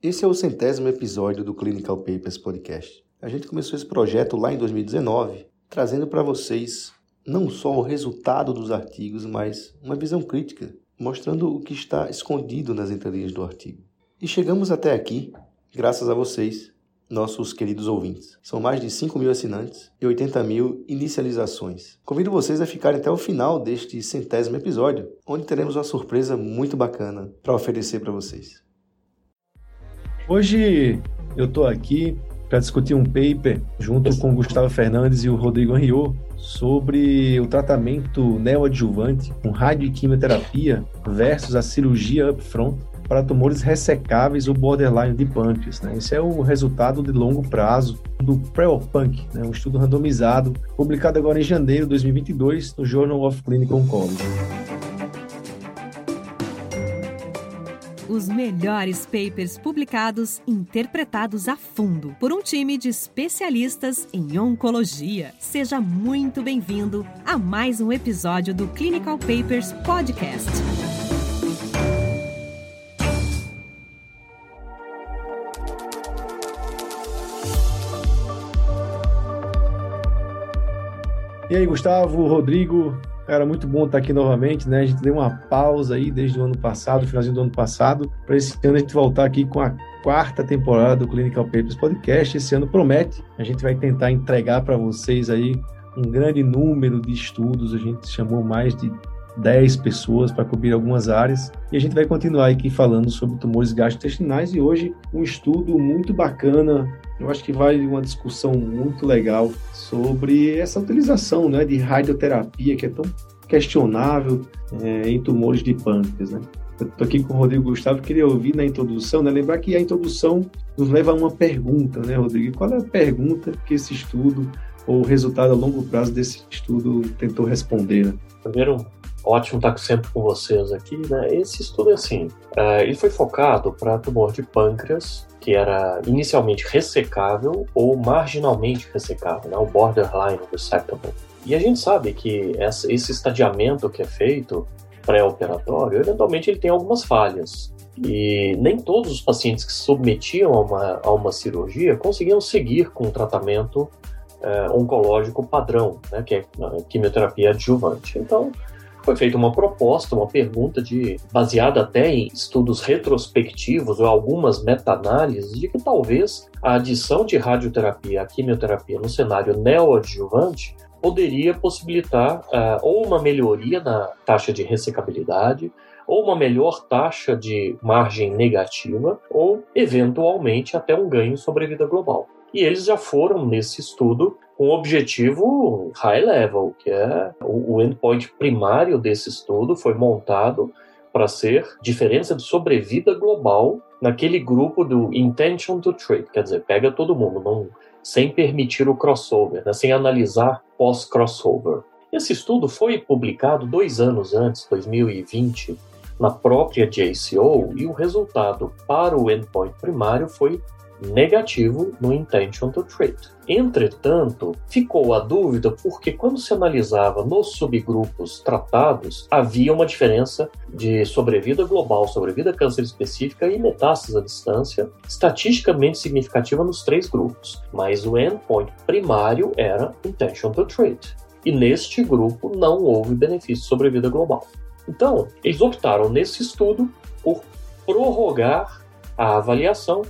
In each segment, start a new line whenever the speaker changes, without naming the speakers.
Esse é o centésimo episódio do Clinical Papers Podcast. A gente começou esse projeto lá em 2019, trazendo para vocês não só o resultado dos artigos, mas uma visão crítica, mostrando o que está escondido nas entrelinhas do artigo. E chegamos até aqui graças a vocês, nossos queridos ouvintes. São mais de 5 mil assinantes e 80 mil inicializações. Convido vocês a ficarem até o final deste centésimo episódio, onde teremos uma surpresa muito bacana para oferecer para vocês.
Hoje eu estou aqui para discutir um paper junto com o Gustavo Fernandes e o Rodrigo Henriot sobre o tratamento neoadjuvante com radioquimioterapia versus a cirurgia upfront para tumores ressecáveis ou borderline de pâncreas. Né? Esse é o resultado de longo prazo do PREOPUNC, né? um estudo randomizado, publicado agora em janeiro de 2022 no Journal of Clinical Oncology.
Os melhores papers publicados, interpretados a fundo por um time de especialistas em oncologia. Seja muito bem-vindo a mais um episódio do Clinical Papers Podcast.
E aí, Gustavo, Rodrigo, cara, muito bom estar aqui novamente, né? A gente deu uma pausa aí desde o ano passado, finalzinho do ano passado, para esse ano a gente voltar aqui com a quarta temporada do Clinical Papers Podcast. Esse ano promete, a gente vai tentar entregar para vocês aí um grande número de estudos, a gente chamou mais de 10 pessoas para cobrir algumas áreas. E a gente vai continuar aqui falando sobre tumores gastrointestinais e hoje um estudo muito bacana eu acho que vale uma discussão muito legal sobre essa utilização né, de radioterapia, que é tão questionável é, em tumores de pâncreas. Né? Estou aqui com o Rodrigo Gustavo, queria ouvir na introdução, né, lembrar que a introdução nos leva a uma pergunta, né, Rodrigo? Qual é a pergunta que esse estudo, ou o resultado a longo prazo desse estudo tentou responder? Né?
Primeiro, ótimo estar sempre com vocês aqui. Né? Esse estudo é assim, uh, ele foi focado para tumor de pâncreas que era inicialmente ressecável ou marginalmente ressecável, né? o borderline resectable. E a gente sabe que essa, esse estadiamento que é feito pré-operatório, eventualmente ele tem algumas falhas. E nem todos os pacientes que se submetiam a uma, a uma cirurgia conseguiam seguir com o tratamento é, oncológico padrão, né, que é a quimioterapia adjuvante. Então, foi feita uma proposta, uma pergunta de baseada até em estudos retrospectivos ou algumas meta-análises de que talvez a adição de radioterapia à quimioterapia no cenário neoadjuvante poderia possibilitar uh, ou uma melhoria na taxa de ressecabilidade, ou uma melhor taxa de margem negativa, ou eventualmente até um ganho sobre a vida global. E eles já foram nesse estudo com um objetivo high level, que é o endpoint primário desse estudo foi montado para ser diferença de sobrevida global naquele grupo do intention to treat, quer dizer, pega todo mundo, não, sem permitir o crossover, né, sem analisar pós-crossover. Esse estudo foi publicado dois anos antes, 2020, na própria JCO, e o resultado para o endpoint primário foi negativo no intention to treat. Entretanto, ficou a dúvida porque quando se analisava nos subgrupos tratados, havia uma diferença de sobrevida global, sobrevida câncer específica e metástases à distância, estatisticamente significativa nos três grupos, mas o endpoint primário era intention to treat. E neste grupo não houve benefício de sobrevida global. Então, eles optaram nesse estudo por prorrogar a avaliação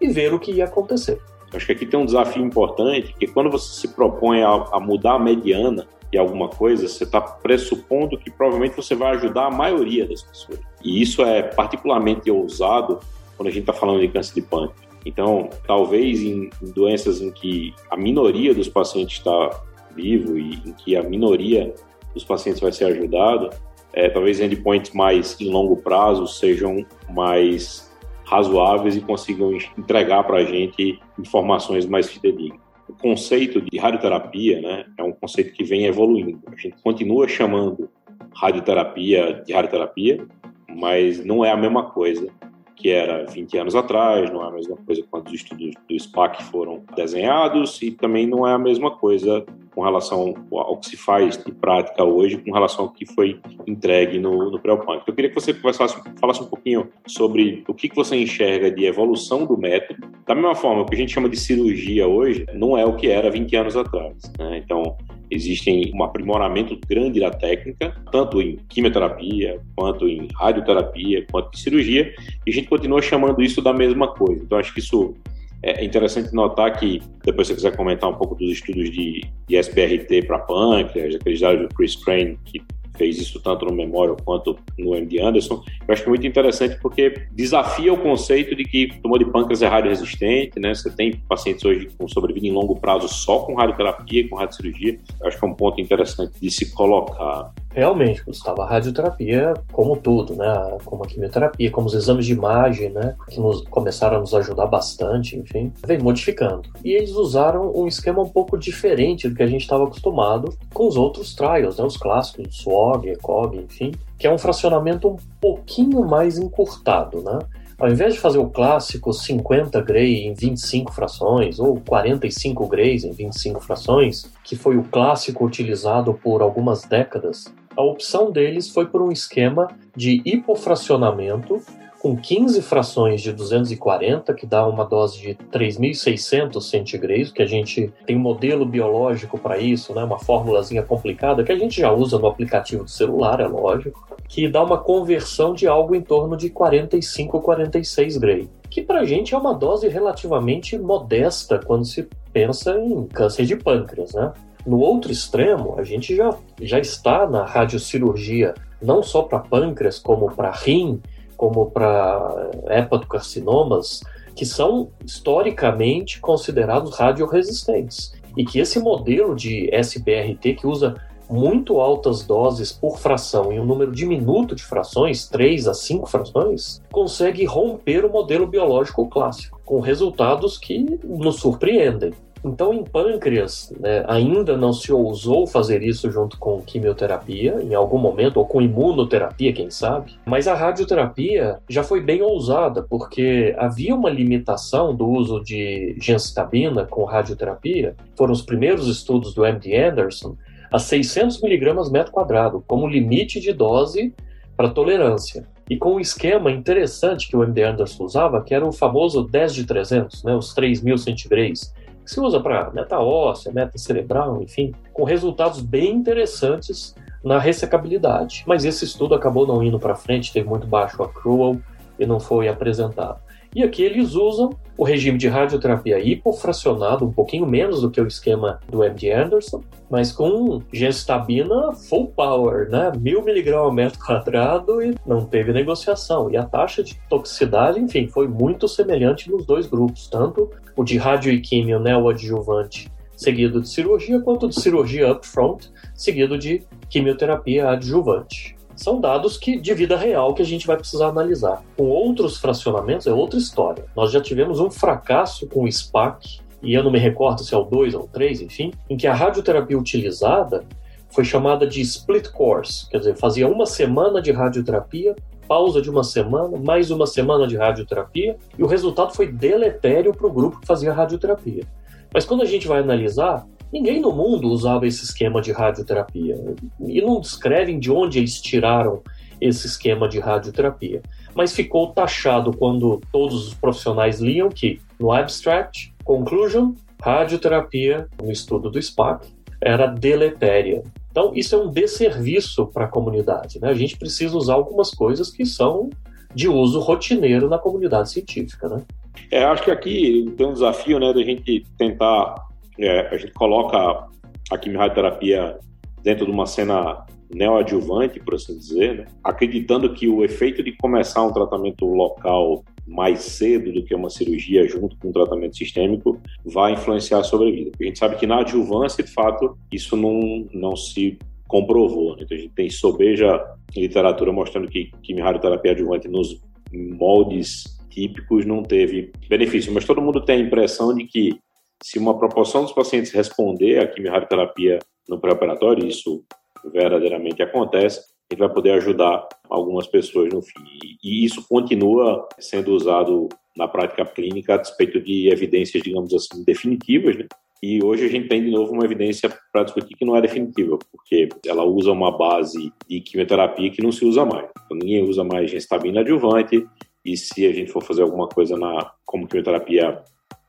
e ver o que ia acontecer.
Acho que aqui tem um desafio importante, que quando você se propõe a, a mudar a mediana de alguma coisa, você está pressupondo que provavelmente você vai ajudar a maioria das pessoas. E isso é particularmente ousado quando a gente está falando de câncer de pâncreas. Então, talvez em doenças em que a minoria dos pacientes está vivo e em que a minoria dos pacientes vai ser ajudado, é, talvez endpoints mais em longo prazo sejam mais razoáveis e consigam entregar para a gente informações mais fidedignas. O conceito de radioterapia né, é um conceito que vem evoluindo. A gente continua chamando radioterapia de radioterapia, mas não é a mesma coisa que era 20 anos atrás, não é a mesma coisa quando os estudos do SPAC foram desenhados e também não é a mesma coisa com relação ao que se faz de prática hoje, com relação ao que foi entregue no, no pré-punk. Eu queria que você falasse, falasse um pouquinho sobre o que, que você enxerga de evolução do método. Da mesma forma, o que a gente chama de cirurgia hoje não é o que era 20 anos atrás. Né? Então, Existem um aprimoramento grande da técnica, tanto em quimioterapia, quanto em radioterapia, quanto em cirurgia, e a gente continua chamando isso da mesma coisa. Então, acho que isso é interessante notar que, depois se você quiser comentar um pouco dos estudos de, de SBRT para pâncreas, aqueles dados do Chris Crane, que fez isso tanto no Memorial quanto no MD Anderson. Eu acho é muito interessante porque desafia o conceito de que tumor de pâncreas é radioresistente, né? Você tem pacientes hoje com sobrevida em longo prazo só com radioterapia com radiocirurgia. Eu acho que é um ponto interessante de se colocar.
Realmente, Gustavo, a radioterapia, como tudo, né? Como a quimioterapia, como os exames de imagem, né? Que nos, começaram a nos ajudar bastante, enfim, vem modificando. E eles usaram um esquema um pouco diferente do que a gente estava acostumado com os outros trials, né? Os clássicos, SWOG, ECOG, enfim, que é um fracionamento um pouquinho mais encurtado, né? Ao invés de fazer o clássico 50 Gray em 25 frações ou 45 Grays em 25 frações, que foi o clássico utilizado por algumas décadas, a opção deles foi por um esquema de hipofracionamento com 15 frações de 240, que dá uma dose de 3.600 centigraus, que a gente tem um modelo biológico para isso, né, uma formulazinha complicada que a gente já usa no aplicativo do celular, é lógico, que dá uma conversão de algo em torno de 45 ou 46 Gray, que para a gente é uma dose relativamente modesta quando se pensa em câncer de pâncreas, né? No outro extremo, a gente já, já está na radiocirurgia, não só para pâncreas, como para rim, como para hepatocarcinomas, que são historicamente considerados radioresistentes. E que esse modelo de SBRT, que usa muito altas doses por fração em um número diminuto de frações, 3 a 5 frações, consegue romper o modelo biológico clássico, com resultados que nos surpreendem. Então, em pâncreas, né, ainda não se ousou fazer isso junto com quimioterapia, em algum momento, ou com imunoterapia, quem sabe. Mas a radioterapia já foi bem ousada, porque havia uma limitação do uso de gencitabina com radioterapia. Foram os primeiros estudos do MD Anderson a 600 miligramas metro quadrado, como limite de dose para tolerância. E com um esquema interessante que o MD Anderson usava, que era o famoso 10 de 300, né, os 3.000 centigraus que se usa para meta óssea, meta cerebral, enfim, com resultados bem interessantes na ressecabilidade. Mas esse estudo acabou não indo para frente, teve muito baixo accrual e não foi apresentado. E aqui eles usam o regime de radioterapia hipofracionado, um pouquinho menos do que o esquema do MD Anderson, mas com gestabina full power, né? Mil miligramas metro quadrado e não teve negociação. E a taxa de toxicidade, enfim, foi muito semelhante nos dois grupos, tanto o de radioquímio neoadjuvante seguido de cirurgia, quanto de cirurgia upfront, seguido de quimioterapia adjuvante são dados que de vida real que a gente vai precisar analisar. Com outros fracionamentos é outra história. Nós já tivemos um fracasso com o SPAC, e eu não me recordo se é o 2 ou o 3, enfim, em que a radioterapia utilizada foi chamada de split course, quer dizer, fazia uma semana de radioterapia, pausa de uma semana, mais uma semana de radioterapia, e o resultado foi deletério para o grupo que fazia radioterapia. Mas quando a gente vai analisar, Ninguém no mundo usava esse esquema de radioterapia. E não descrevem de onde eles tiraram esse esquema de radioterapia. Mas ficou taxado quando todos os profissionais liam que no abstract, conclusion, radioterapia, no estudo do SPAC, era deletéria. Então, isso é um desserviço para a comunidade. Né? A gente precisa usar algumas coisas que são de uso rotineiro na comunidade científica. Né?
É, acho que aqui tem um desafio né, da gente tentar é, a gente coloca a quimioterapia dentro de uma cena neoadjuvante, por assim dizer, né? acreditando que o efeito de começar um tratamento local mais cedo do que uma cirurgia junto com um tratamento sistêmico vai influenciar a sobrevida. A gente sabe que na adjuvância, de fato, isso não, não se comprovou. Né? Então a gente tem sobeja literatura mostrando que quimioterapia adjuvante nos moldes típicos não teve benefício, mas todo mundo tem a impressão de que se uma proporção dos pacientes responder à quimioterapia no pré-operatório, isso verdadeiramente acontece, a gente vai poder ajudar algumas pessoas no fim. E isso continua sendo usado na prática clínica a despeito de evidências, digamos assim, definitivas, né? E hoje a gente tem de novo uma evidência para discutir que não é definitiva, porque ela usa uma base de quimioterapia que não se usa mais. Então, ninguém usa mais gestabina adjuvante, e se a gente for fazer alguma coisa na, como quimioterapia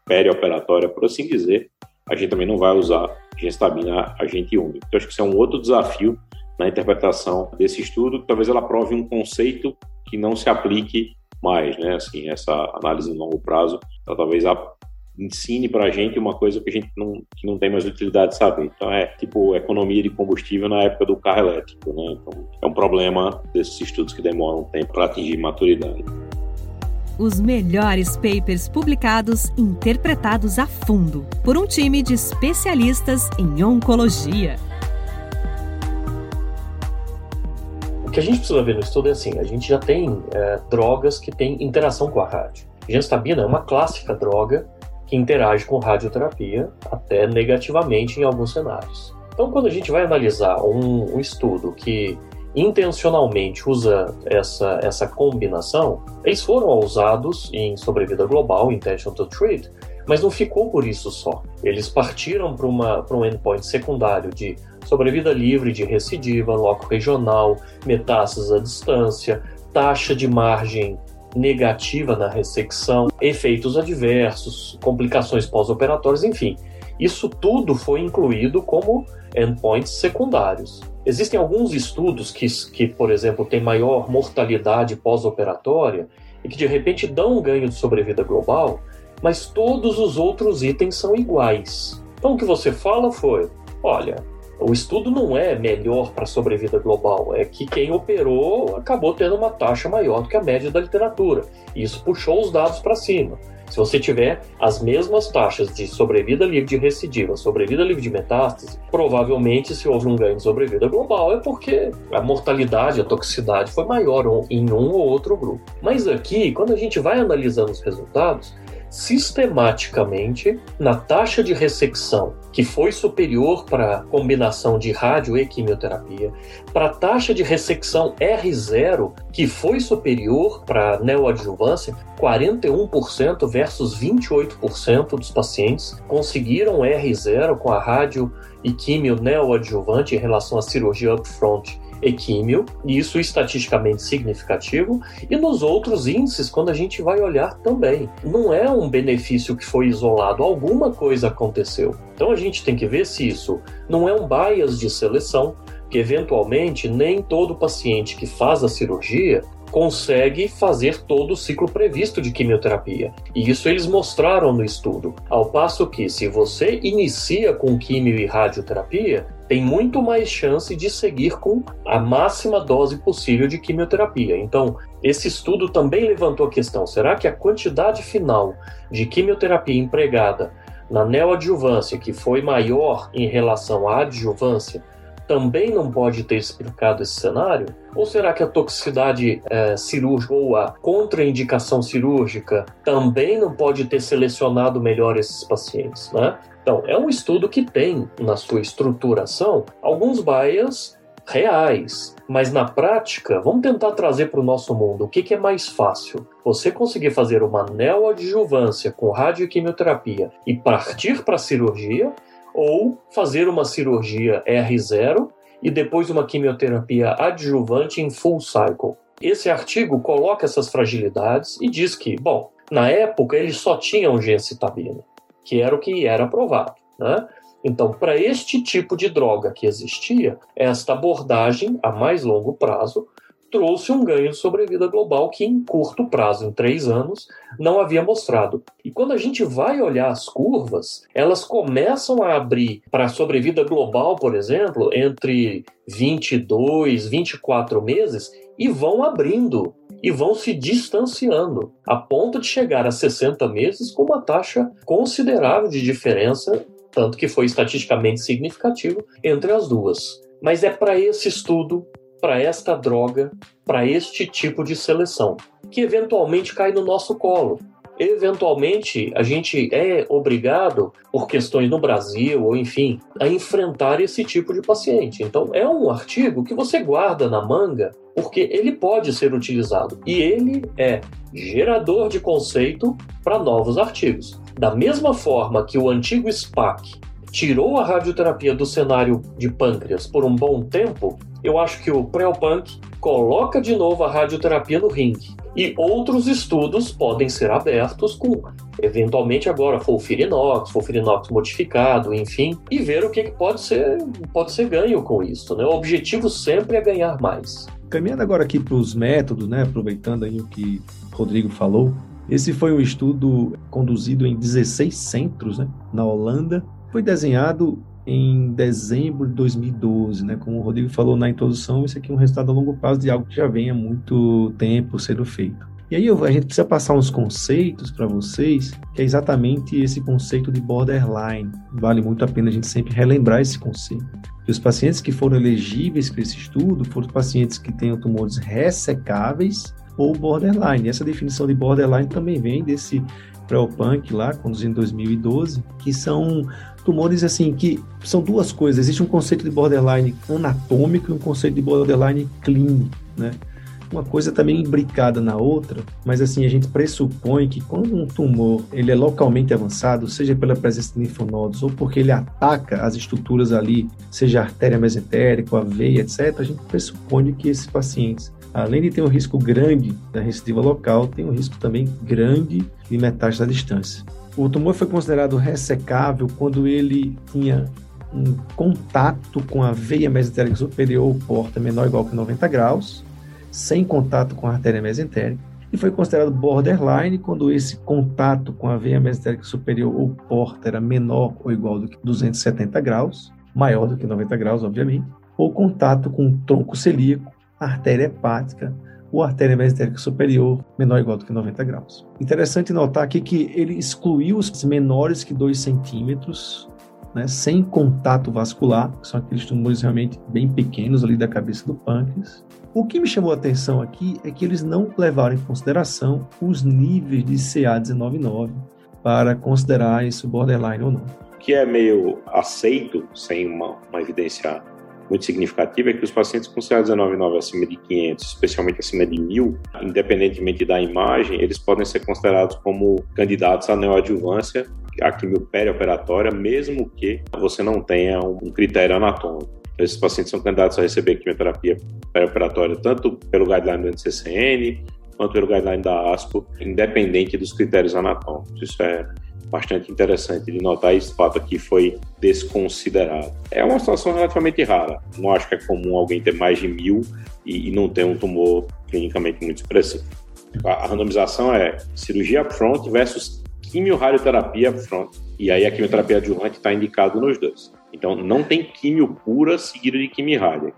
perioperatória, por assim dizer, a gente também não vai usar gestabina agente único. Então, acho que isso é um outro desafio na interpretação desse estudo, talvez ela prove um conceito que não se aplique mais, né? Assim, essa análise em longo prazo, ela talvez ensine para a gente uma coisa que a gente não, que não tem mais utilidade de saber. Então é tipo economia de combustível na época do carro elétrico, né? Então é um problema desses estudos que demoram tempo para atingir maturidade.
Os melhores papers publicados interpretados a fundo por um time de especialistas em oncologia.
O que a gente precisa ver no estudo é assim: a gente já tem é, drogas que têm interação com a rádio. Genstabina é uma clássica droga que interage com radioterapia, até negativamente em alguns cenários. Então, quando a gente vai analisar um, um estudo que intencionalmente usa essa, essa combinação, eles foram usados em sobrevida global, intention to treat, mas não ficou por isso só. Eles partiram para um endpoint secundário de sobrevida livre de recidiva, loco regional, metástases à distância, taxa de margem negativa na ressecção, efeitos adversos, complicações pós-operatórias, enfim. Isso tudo foi incluído como endpoints secundários. Existem alguns estudos que, que por exemplo, têm maior mortalidade pós-operatória e que de repente dão um ganho de sobrevida global, mas todos os outros itens são iguais. Então o que você fala foi: olha, o estudo não é melhor para a sobrevida global, é que quem operou acabou tendo uma taxa maior do que a média da literatura. E isso puxou os dados para cima. Se você tiver as mesmas taxas de sobrevida livre de recidiva, sobrevida livre de metástase, provavelmente se houve um ganho de sobrevida global é porque a mortalidade, a toxicidade foi maior em um ou outro grupo. Mas aqui, quando a gente vai analisando os resultados, sistematicamente na taxa de ressecção, que foi superior para a combinação de rádio e quimioterapia, para a taxa de ressecção R0, que foi superior para neoadjuvância, 41% versus 28% dos pacientes conseguiram R0 com a rádio e quimio neoadjuvante em relação à cirurgia upfront equímio, e isso estatisticamente significativo, e nos outros índices, quando a gente vai olhar também. Não é um benefício que foi isolado, alguma coisa aconteceu. Então a gente tem que ver se isso não é um bias de seleção, que eventualmente nem todo paciente que faz a cirurgia consegue fazer todo o ciclo previsto de quimioterapia. E isso eles mostraram no estudo. Ao passo que, se você inicia com quimio e radioterapia, tem muito mais chance de seguir com a máxima dose possível de quimioterapia. Então, esse estudo também levantou a questão: será que a quantidade final de quimioterapia empregada na neoadjuvância, que foi maior em relação à adjuvância, também não pode ter explicado esse cenário? Ou será que a toxicidade é, cirúrgica ou a contraindicação cirúrgica também não pode ter selecionado melhor esses pacientes? Né? Então, é um estudo que tem na sua estruturação alguns bias reais, mas na prática, vamos tentar trazer para o nosso mundo o que, que, é mais fácil. Você conseguir fazer uma neoadjuvância com radioquimioterapia e partir para a cirurgia, ou fazer uma cirurgia R0 e depois uma quimioterapia adjuvante em full cycle. Esse artigo coloca essas fragilidades e diz que, bom, na época eles só tinham gencitabina, que era o que era aprovado, né? Então, para este tipo de droga que existia, esta abordagem a mais longo prazo trouxe um ganho de sobrevida global que, em curto prazo, em três anos, não havia mostrado. E quando a gente vai olhar as curvas, elas começam a abrir para a sobrevida global, por exemplo, entre 22, 24 meses e vão abrindo e vão se distanciando, a ponto de chegar a 60 meses com uma taxa considerável de diferença, tanto que foi estatisticamente significativo entre as duas. Mas é para esse estudo para esta droga, para este tipo de seleção, que eventualmente cai no nosso colo. eventualmente a gente é obrigado, por questões no Brasil ou enfim, a enfrentar esse tipo de paciente. Então é um artigo que você guarda na manga porque ele pode ser utilizado e ele é gerador de conceito para novos artigos. Da mesma forma que o antigo SPAC tirou a radioterapia do cenário de pâncreas por um bom tempo, eu acho que o Preopunk coloca de novo a radioterapia no ringue. E outros estudos podem ser abertos com, eventualmente agora, fulfirinox, fulfirinox modificado, enfim, e ver o que pode ser, pode ser ganho com isso. Né? O objetivo sempre é ganhar mais.
Caminhando agora aqui para os métodos, né? aproveitando aí o que o Rodrigo falou, esse foi um estudo conduzido em 16 centros né, na Holanda. Foi desenhado em dezembro de 2012, né? Como o Rodrigo falou na introdução, isso aqui é um resultado a longo prazo de algo que já vem há muito tempo sendo feito. E aí a gente precisa passar uns conceitos para vocês, que é exatamente esse conceito de borderline. Vale muito a pena a gente sempre relembrar esse conceito. E os pacientes que foram elegíveis para esse estudo foram pacientes que tenham tumores ressecáveis ou borderline. Essa definição de borderline também vem desse Pré-Punk lá, conduzido em 2012, que são tumores assim que são duas coisas. Existe um conceito de borderline anatômico e um conceito de borderline clínico, né? Uma coisa também tá imbricada na outra, mas assim a gente pressupõe que quando um tumor ele é localmente avançado, seja pela presença de linfonodos ou porque ele ataca as estruturas ali, seja a artéria mesentérica, a veia, etc., a gente pressupõe que esses pacientes além de ter um risco grande da recidiva local, tem um risco também grande de metástase à distância. O tumor foi considerado ressecável quando ele tinha um contato com a veia mesentérica superior ou porta menor ou igual que 90 graus, sem contato com a artéria mesentérica, e foi considerado borderline quando esse contato com a veia mesentérica superior ou porta era menor ou igual do que 270 graus, maior do que 90 graus, obviamente, ou contato com o tronco celíaco, artéria hepática, ou artéria mesentérica superior menor ou igual do que 90 graus. Interessante notar aqui que ele excluiu os menores que 2 centímetros, né, sem contato vascular, que são aqueles tumores realmente bem pequenos ali da cabeça do pâncreas. O que me chamou a atenção aqui é que eles não levaram em consideração os níveis de CA199 para considerar isso borderline ou não.
O que é meio aceito, sem uma, uma evidência muito significativa é que os pacientes com CA199 acima de 500, especialmente acima de 1000, independentemente da imagem, eles podem ser considerados como candidatos à neoadjuvância, a quimio perioperatória, mesmo que você não tenha um critério anatômico. Esses pacientes são candidatos a receber quimioterapia perioperatória tanto pelo guideline do NCCN quanto pelo guideline da ASPO, independente dos critérios anatômicos. Isso é bastante interessante de notar esse fato aqui foi desconsiderado. É uma situação relativamente rara. Não acho que é comum alguém ter mais de mil e, e não ter um tumor clinicamente muito expressivo. A, a randomização é cirurgia upfront versus quimio-radioterapia upfront. E aí a quimioterapia adjuvante está indicado nos dois. Então não tem químio pura seguido de quimio-rádio.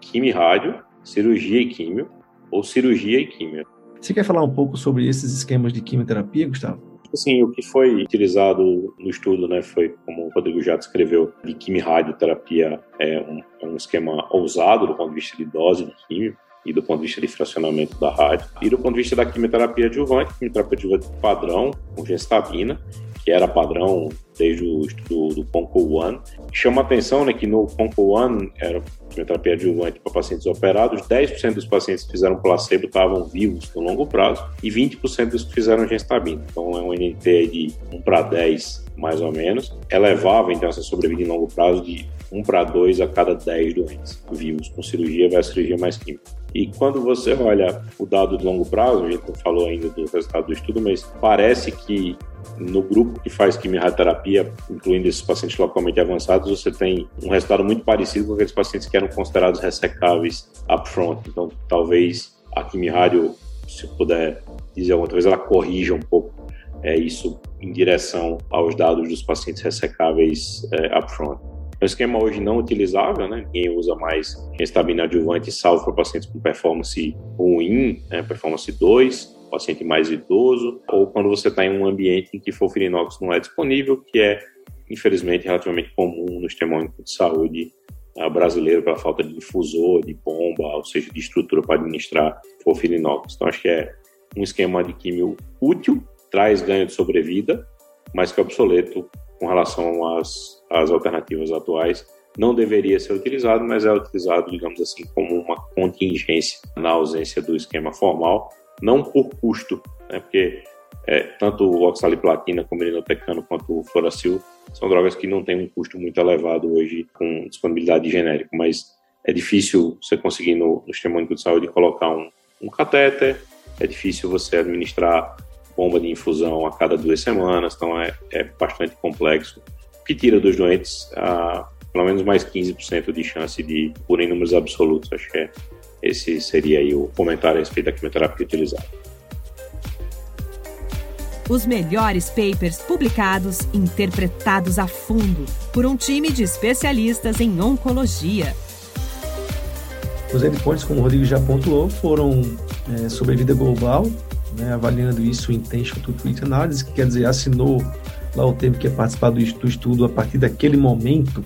Quimio-rádio, cirurgia e químio, ou cirurgia e químio.
Você quer falar um pouco sobre esses esquemas de quimioterapia, Gustavo?
Assim, o que foi utilizado no estudo, né, foi, como o Rodrigo já descreveu, de quimio-radioterapia é um, é um esquema ousado do ponto de vista de dose de químio e do ponto de vista de fracionamento da rádio. E do ponto de vista da quimioterapia adjuvante, quimioterapia adjuvante padrão, com gestabina, que era padrão desde o estudo do Conco One. Chama atenção né, que no Conco One, era quimioterapia adjuvante para pacientes operados, 10% dos pacientes que fizeram placebo estavam vivos no longo prazo e 20% dos que fizeram gestabina. Então é um NT de 1 para 10, mais ou menos. Elevava então essa sobrevida em longo prazo de 1 para 2 a cada 10 doentes vivos com cirurgia versus cirurgia mais química. E quando você olha o dado de longo prazo, a gente não falou ainda do resultado do estudo, mas parece que no grupo que faz quimioterapia, incluindo esses pacientes localmente avançados, você tem um resultado muito parecido com aqueles pacientes que eram considerados ressecáveis upfront. Então, talvez a quimio se puder dizer alguma coisa, ela corrija um pouco é, isso em direção aos dados dos pacientes ressecáveis é, upfront. É um esquema hoje não utilizável, né? Ninguém usa mais gestabina adjuvante, salvo para pacientes com performance ruim, né? performance 2, paciente mais idoso, ou quando você está em um ambiente em que fulfirinox não é disponível, que é, infelizmente, relativamente comum no sistema único de saúde uh, brasileiro pela falta de difusor, de bomba, ou seja, de estrutura para administrar fulfirinox. Então, acho que é um esquema de químio útil, traz ganho de sobrevida, mas que é obsoleto com relação às, às alternativas atuais. Não deveria ser utilizado, mas é utilizado, digamos assim, como uma contingência na ausência do esquema formal, não por custo, né, porque é, tanto o oxaliplatina, como o irinotecano, quanto o fluoracil são drogas que não têm um custo muito elevado hoje com disponibilidade de genérico, mas é difícil você conseguir no, no sistema único de saúde colocar um, um catéter, é difícil você administrar bomba de infusão a cada duas semanas, então é, é bastante complexo, que tira dos doentes a, pelo menos mais 15% de chance de por em números absolutos. Acho que é, esse seria aí o comentário a respeito da quimioterapia utilizada.
Os melhores papers publicados, interpretados a fundo por um time de especialistas em oncologia.
Os endpoints, como o Rodrigo já pontuou, foram é, sobrevida global, né, avaliando isso em intention to treat analysis, que quer dizer, assinou lá o tempo que é participar do estudo a partir daquele momento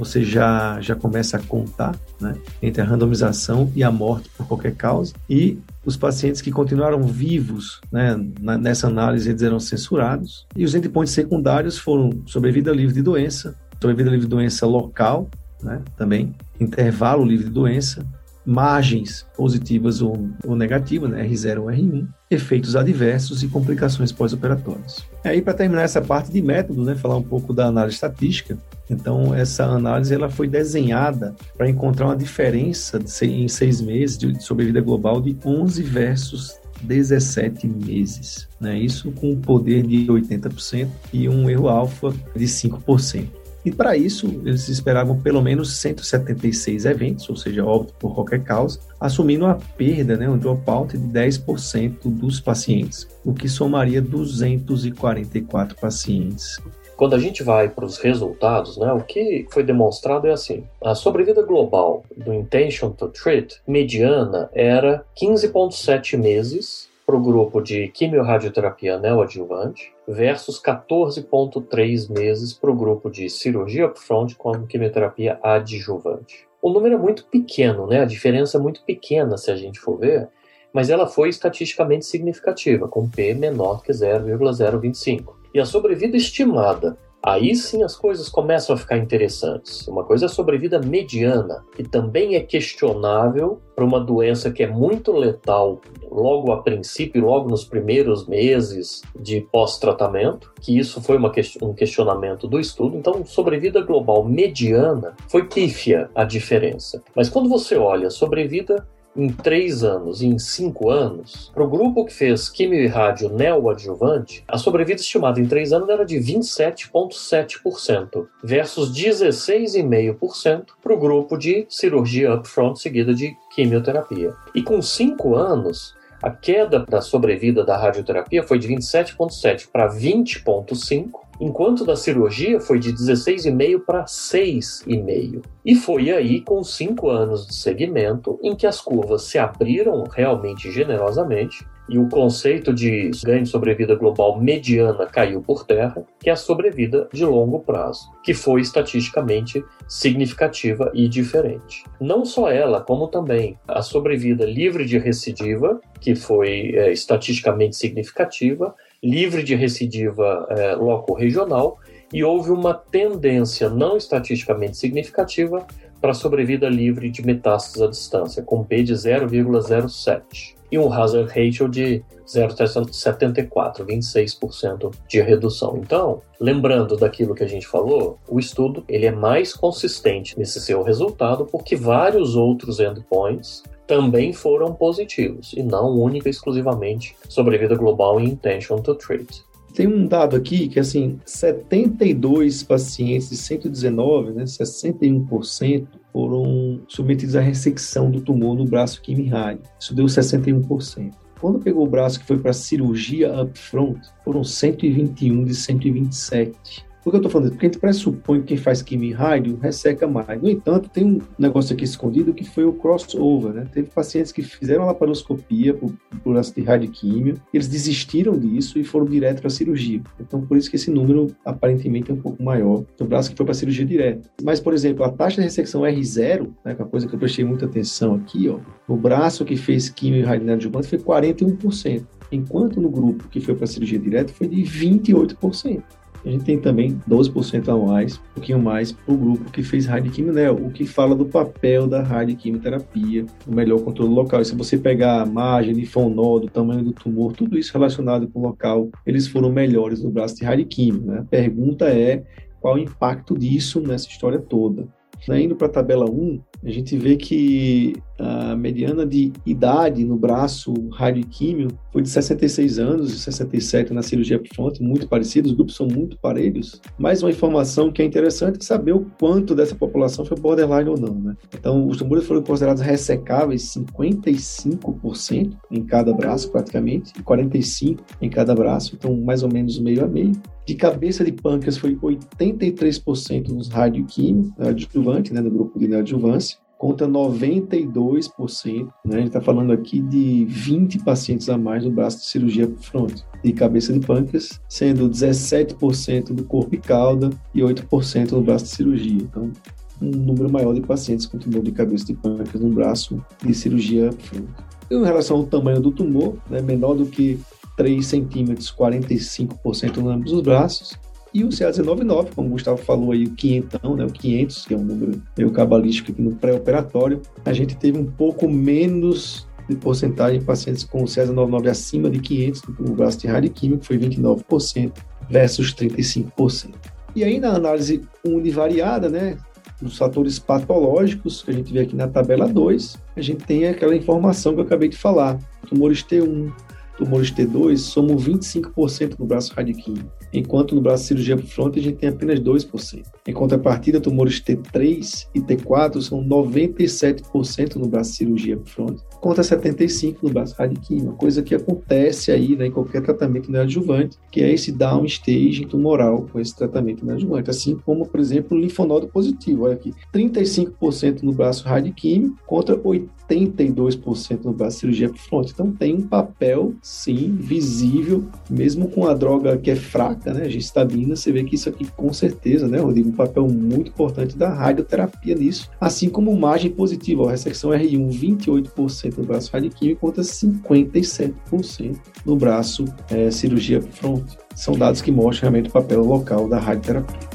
você já, já começa a contar né, entre a randomização e a morte por qualquer causa. E os pacientes que continuaram vivos né, nessa análise eles eram censurados. E os endpoints secundários foram sobrevida livre de doença, sobrevida livre de doença local, né, também, intervalo livre de doença, margens positivas ou, ou negativas, né, R0 ou R1, efeitos adversos e complicações pós-operatórias. E aí, para terminar essa parte de método, né, falar um pouco da análise estatística. Então, essa análise ela foi desenhada para encontrar uma diferença de, em seis meses de sobrevida global de 11 versus 17 meses. Né? Isso com um poder de 80% e um erro alfa de 5%. E para isso, eles esperavam pelo menos 176 eventos, ou seja, óbito por qualquer causa, assumindo a perda, né, um dropout de 10% dos pacientes, o que somaria 244 pacientes.
Quando a gente vai para os resultados, né, o que foi demonstrado é assim: a sobrevida global do intention to treat mediana era 15,7 meses para o grupo de quimiorradioterapia neoadjuvante versus 14,3 meses para o grupo de cirurgia upfront com quimioterapia adjuvante. O número é muito pequeno, né? a diferença é muito pequena se a gente for ver, mas ela foi estatisticamente significativa, com P menor que 0,025. E a sobrevida estimada Aí sim as coisas começam a ficar interessantes. Uma coisa é a sobrevida mediana, que também é questionável para uma doença que é muito letal logo a princípio, logo nos primeiros meses de pós-tratamento, que isso foi uma, um questionamento do estudo. Então, sobrevida global mediana foi pífia a diferença. Mas quando você olha sobrevida em três anos e em cinco anos, para o grupo que fez quimio e rádio neoadjuvante, a sobrevida estimada em três anos era de 27,7% versus 16,5% para o grupo de cirurgia upfront seguida de quimioterapia. E com cinco anos, a queda da sobrevida da radioterapia foi de 27,7 para 20,5 enquanto da cirurgia foi de 16,5 para 6,5. E foi aí, com cinco anos de segmento, em que as curvas se abriram realmente generosamente e o conceito de ganho de sobrevida global mediana caiu por terra, que é a sobrevida de longo prazo, que foi estatisticamente significativa e diferente. Não só ela, como também a sobrevida livre de recidiva, que foi é, estatisticamente significativa, livre de recidiva é, loco-regional e houve uma tendência não estatisticamente significativa para sobrevida livre de metástases à distância, com P de 0,07 e um hazard ratio de 0,74, 26% de redução. Então, lembrando daquilo que a gente falou, o estudo ele é mais consistente nesse seu resultado porque vários outros endpoints também foram positivos e não única e exclusivamente sobrevida global e intention to treat.
Tem um dado aqui que, assim, 72 pacientes de 119, né, 61%, foram submetidos à ressecção do tumor no braço quimio-rádio. Isso deu 61%. Quando pegou o braço que foi para cirurgia upfront, foram 121 de 127. Por que eu estou falando? Porque a gente pressupõe que quem faz quimio rádio resseca mais. No entanto, tem um negócio aqui escondido que foi o crossover, né? Teve pacientes que fizeram a laparoscopia por, por de radioquímio, eles desistiram disso e foram direto para a cirurgia. Então, por isso que esse número aparentemente é um pouco maior do braço que foi para a cirurgia direta. Mas, por exemplo, a taxa de ressecção R0, né, que é uma coisa que eu prestei muita atenção aqui, ó, o braço que fez quimio e radioadjuvante foi 41%. enquanto no grupo que foi para cirurgia direta foi de 28%. A gente tem também 12% a mais, um pouquinho mais, para o grupo que fez radioquimio o que fala do papel da radioquimioterapia, o melhor controle local. E se você pegar a margem, linfonodo, tamanho do tumor, tudo isso relacionado com o local, eles foram melhores no braço de radioquimio. Né? A pergunta é qual o impacto disso nessa história toda. Indo para a tabela 1, a gente vê que a mediana de idade no braço radioquímio foi de 66 anos e 67 na cirurgia upfront, muito parecido, os grupos são muito parelhos. Mais uma informação que é interessante é saber o quanto dessa população foi borderline ou não, né? Então, os tumores foram considerados ressecáveis 55% em cada braço, praticamente, e 45% em cada braço, então mais ou menos meio a meio. De cabeça de pâncreas foi 83% nos radioquímicos, adjuvante, né, no grupo de neoadjuvância, conta 92%, né? A gente está falando aqui de 20 pacientes a mais no braço de cirurgia fronte de cabeça de pâncreas, sendo 17% do corpo e cauda e 8% no braço de cirurgia. Então, um número maior de pacientes com tumor de cabeça de pâncreas no braço de cirurgia fronte. Em relação ao tamanho do tumor, né, menor do que 3 centímetros, 45% em ambos os braços, e o CA199, como o Gustavo falou aí, o quinhentão, né, o 500, que é um número meio cabalístico aqui no pré-operatório, a gente teve um pouco menos de porcentagem de pacientes com o CA199 acima de 500 no braço de radioquímico, foi 29% versus 35%. E aí na análise univariada, né, dos fatores patológicos que a gente vê aqui na tabela 2, a gente tem aquela informação que eu acabei de falar, tumores T1, tumores T2 somam 25% no braço radioquímico enquanto no braço cirurgia front a gente tem apenas 2%. Em contrapartida, tumores T3 e T4 são 97% no braço cirurgia front, contra 75% no braço radioquímico, coisa que acontece aí né, em qualquer tratamento neoadjuvante, que é esse downstaging tumoral com esse tratamento neoadjuvante, assim como, por exemplo, o linfonodo positivo. Olha aqui, 35% no braço radioquímico contra 82% no braço cirurgia front. Então tem um papel, sim, visível, mesmo com a droga que é fraca, fraca, né, gestabina, você vê que isso aqui com certeza, né, Rodrigo, um papel muito importante da radioterapia nisso, assim como margem positiva, a ressecção R1, 28% no braço radioquímico contra 57% no braço é, cirurgia front. São dados que mostram realmente o papel local da radioterapia.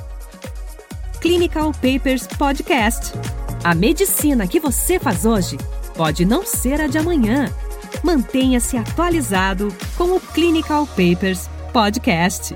Clinical Papers Podcast. A medicina que você faz hoje pode não ser a de amanhã. Mantenha-se atualizado com o Clinical Papers Podcast.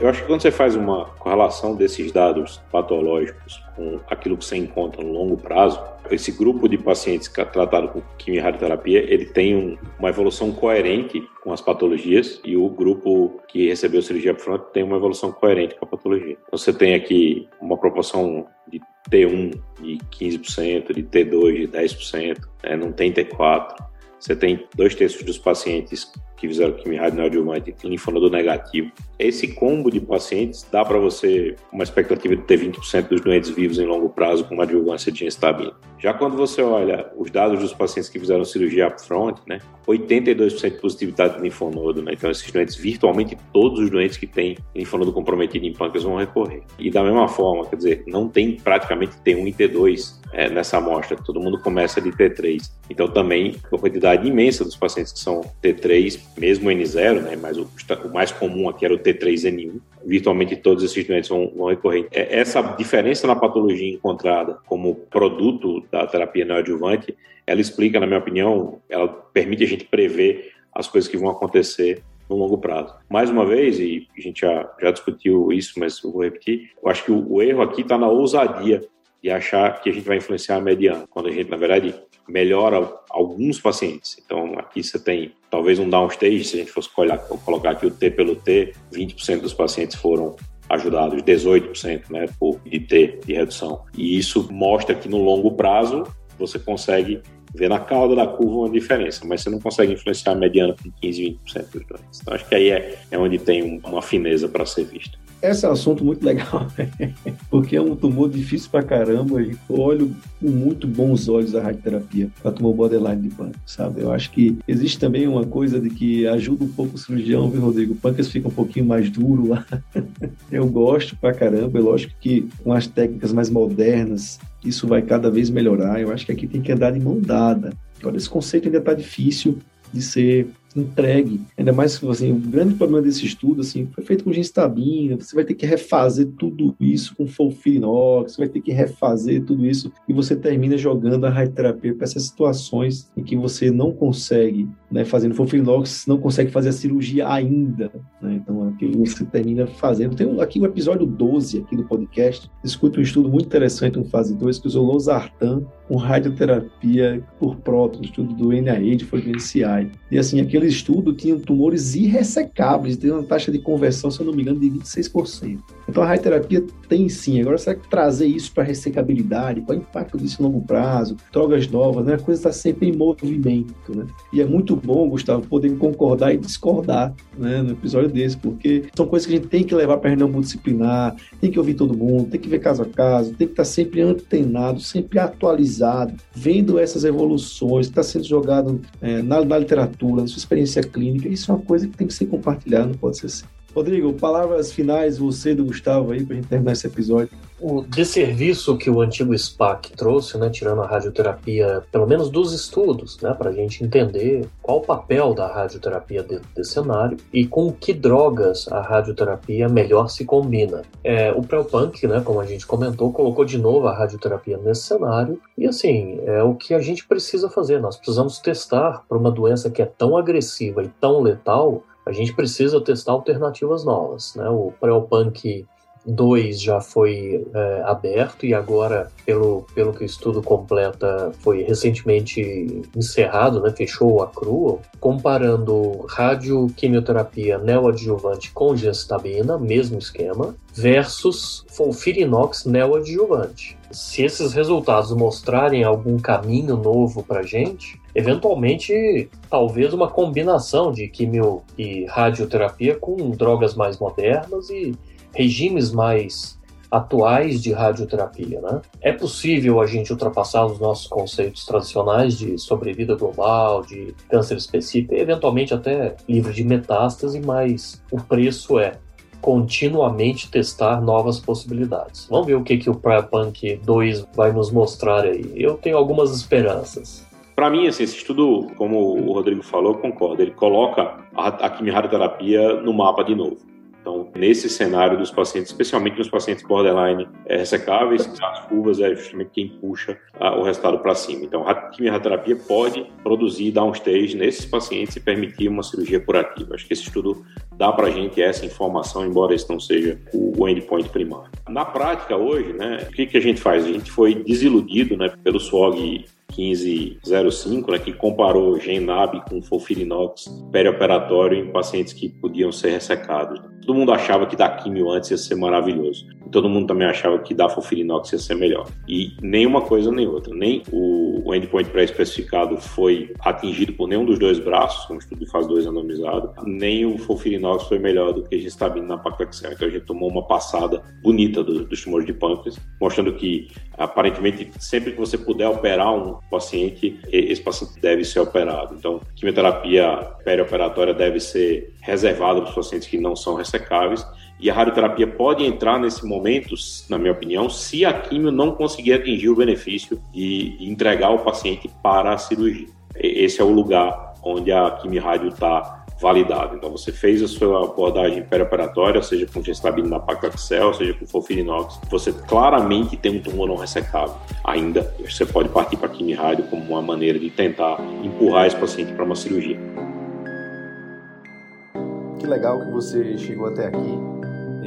Eu acho que quando você faz uma correlação desses dados patológicos com aquilo que você encontra no longo prazo, esse grupo de pacientes tratado com quimio-radioterapia, ele tem um, uma evolução coerente com as patologias e o grupo que recebeu cirurgia upfront tem uma evolução coerente com a patologia. Então você tem aqui uma proporção de T1 de 15%, de T2 de 10%, né? não tem T4. Você tem dois terços dos pacientes que fizeram quimio neoadjuvante linfonodo negativo. Esse combo de pacientes dá para você uma expectativa de ter 20% dos doentes vivos em longo prazo com uma adjuvância de gemcitabina. Já quando você olha os dados dos pacientes que fizeram cirurgia upfront, né, 82% de positividade de linfonodo, né, então esses doentes, virtualmente todos os doentes que têm linfonodo comprometido em pâncreas vão recorrer. E da mesma forma, quer dizer, não tem praticamente T1 e T2 é, nessa amostra, todo mundo começa de T3. Então também uma quantidade imensa dos pacientes que são T3 mesmo N0, né, mas o, o, mais comum aqui era o T3N1, virtualmente todos esses doentes vão, vão recorrer. É, essa diferença na patologia encontrada como produto da terapia neoadjuvante, ela explica, na minha opinião, ela permite a gente prever as coisas que vão acontecer no longo prazo. Mais uma vez, e a gente já, já discutiu isso, mas eu vou repetir, eu acho que o, o erro aqui está na ousadia de achar que a gente vai influenciar a mediana, quando a gente, na verdade, melhora alguns pacientes. Então, aqui você tem talvez um downstage, se a gente fosse colocar aqui o T pelo T, 20% dos pacientes foram ajudados, 18% né, por de T de redução. E isso mostra que no longo prazo você consegue ver na cauda da curva uma diferença, mas você não consegue influenciar a mediana com 15, 20% dos doentes. Então, acho que aí é, é onde tem uma fineza para ser vista.
Esse é um assunto muito legal, porque é um tumor difícil pra caramba. E olho com muito bons olhos a radioterapia para tumor borderline de pâncreas, sabe? Eu acho que existe também uma coisa de que ajuda um pouco o cirurgião, viu, Rodrigo? O pâncreas fica um pouquinho mais duro lá. eu gosto pra caramba. É lógico que com as técnicas mais modernas, isso vai cada vez melhorar. Eu acho que aqui tem que andar de mão dada. Agora, esse conceito ainda está difícil de ser entregue. Ainda mais que assim, o grande problema desse estudo assim, foi feito com genstabina, você vai ter que refazer tudo isso com folfirinox, você vai ter que refazer tudo isso e você termina jogando a radioterapia para essas situações em que você não consegue, né, fazendo folfirinox, não consegue fazer a cirurgia ainda, né? Então aqui você termina fazendo. Tem aqui o episódio 12 aqui do podcast, discute um estudo muito interessante, um fase 2 que usou losartan com radioterapia por próton, estudo do NIH, foi do NCI. E assim, aquele estudo tinha tumores irressecáveis, tem uma taxa de conversão, se eu não me engano, de 26%. Então a radioterapia tem sim. Agora, será que trazer isso para ressecabilidade, para impacto disso a longo prazo, drogas novas, né? a coisa está sempre em movimento. Né? E é muito bom, Gustavo, poder concordar e discordar né, no episódio desse, porque são coisas que a gente tem que levar para a reunião multidisciplinar, tem que ouvir todo mundo, tem que ver caso a caso, tem que estar tá sempre antenado, sempre atualizado, vendo essas evoluções que está sendo jogado é, na, na literatura, na sua experiência clínica. Isso é uma coisa que tem que ser compartilhada, não pode ser assim. Rodrigo, palavras finais, você do Gustavo aí, para a gente terminar esse episódio.
O desserviço que o antigo SPAC trouxe, né, tirando a radioterapia, pelo menos dos estudos, né, para a gente entender qual o papel da radioterapia dentro desse cenário e com que drogas a radioterapia melhor se combina. É, o Prelpunk, né, como a gente comentou, colocou de novo a radioterapia nesse cenário e assim, é o que a gente precisa fazer. Nós precisamos testar para uma doença que é tão agressiva e tão letal a gente precisa testar alternativas novas. Né? O Prelpunk 2 já foi é, aberto e agora, pelo, pelo que o estudo completa, foi recentemente encerrado, né? fechou o accrual, comparando radioquimioterapia neoadjuvante com gestabina, mesmo esquema, versus folfirinox neoadjuvante. Se esses resultados mostrarem algum caminho novo para gente, eventualmente, talvez uma combinação de quimio e radioterapia com drogas mais modernas e regimes mais atuais de radioterapia, né? É possível a gente ultrapassar os nossos conceitos tradicionais de sobrevida global, de câncer específico, e eventualmente até livre de metástase, mas o preço é continuamente testar novas possibilidades. Vamos ver o que, que o Punk 2 vai nos mostrar aí. Eu tenho algumas esperanças.
Para mim, assim, esse estudo, como o Rodrigo falou, eu concordo. Ele coloca a, a quimioterapia no mapa de novo. Então, nesse cenário dos pacientes, especialmente nos pacientes borderline é, ressecáveis, as curvas é justamente quem puxa o resultado para cima. Então, a quimioterapia pode produzir downstage nesses pacientes e permitir uma cirurgia curativa. Acho que esse estudo dá para a gente essa informação, embora esse não seja o endpoint primário. Na prática, hoje, né, o que, que a gente faz? A gente foi desiludido né, pelo SWOG 1505, né, que comparou Genab com Folfirinox perioperatório em pacientes que podiam ser ressecados. Todo mundo achava que dar químio antes ia ser maravilhoso. Todo mundo também achava que dar Folfirinox ia ser melhor. E nem uma coisa nem outra. Nem o, o endpoint pré-especificado foi atingido por nenhum dos dois braços, um estudo de fase 2 randomizado, nem o Folfirinox foi melhor do que a gestabina na paclitaxel. Então a gente tomou uma passada bonita do, dos tumores de pâncreas, mostrando que aparentemente sempre que você puder operar um paciente, esse paciente deve ser operado. Então, quimioterapia perioperatória deve ser reservada para os pacientes que não são ressecáveis. E a radioterapia pode entrar nesse momento, na minha opinião, se a quimio não conseguir atingir o benefício de entregar o paciente para a cirurgia. Esse é o lugar onde a quimio-rádio está validado. Então, você fez a sua abordagem perioperatória, seja com gestabina na paclitaxel, seja com folfirinox, você claramente tem um tumor não ressecável. Ainda, você pode partir para a quimio-rádio como uma maneira de tentar empurrar esse paciente para uma cirurgia.
Que legal que você chegou até aqui.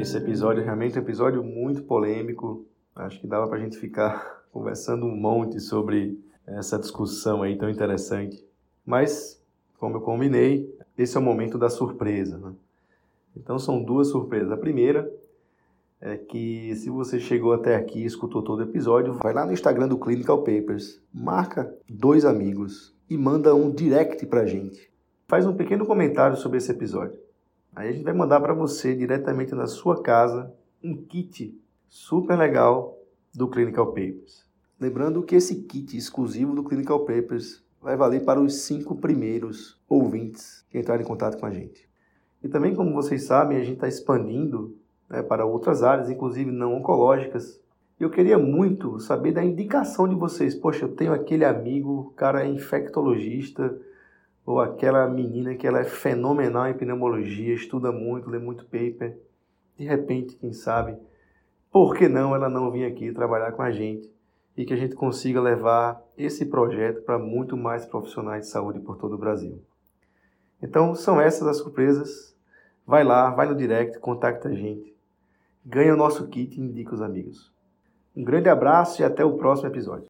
Esse episódio é realmente é um episódio muito polêmico. Acho que dava para gente ficar conversando um monte sobre essa discussão aí tão interessante. Mas, como eu combinei, esse é o momento da surpresa. Né? Então são duas surpresas. A primeira é que se você chegou até aqui e escutou todo o episódio, vai lá no Instagram do Clinical Papers, marca dois amigos e manda um direct pra gente. Faz um pequeno comentário sobre esse episódio. Aí a gente vai mandar para você diretamente na sua casa um kit super legal do Clinical Papers. Lembrando que esse kit exclusivo do Clinical Papers vai valer para os cinco primeiros ouvintes que entrarem em contato com a gente. E também, como vocês sabem, a gente está expandindo né, para outras áreas, inclusive não oncológicas. Eu queria muito saber da indicação de vocês. Poxa, eu tenho aquele amigo, cara é infectologista,
ou aquela menina que ela é fenomenal em pneumologia, estuda muito, lê muito paper. De repente, quem sabe, por que não ela não vir aqui trabalhar com a gente e que a gente consiga levar esse projeto para muito mais profissionais de saúde por todo o Brasil. Então, são essas as surpresas. Vai lá, vai no direct, contacta a gente. Ganha o nosso kit e indica os amigos. Um grande abraço e até o próximo episódio.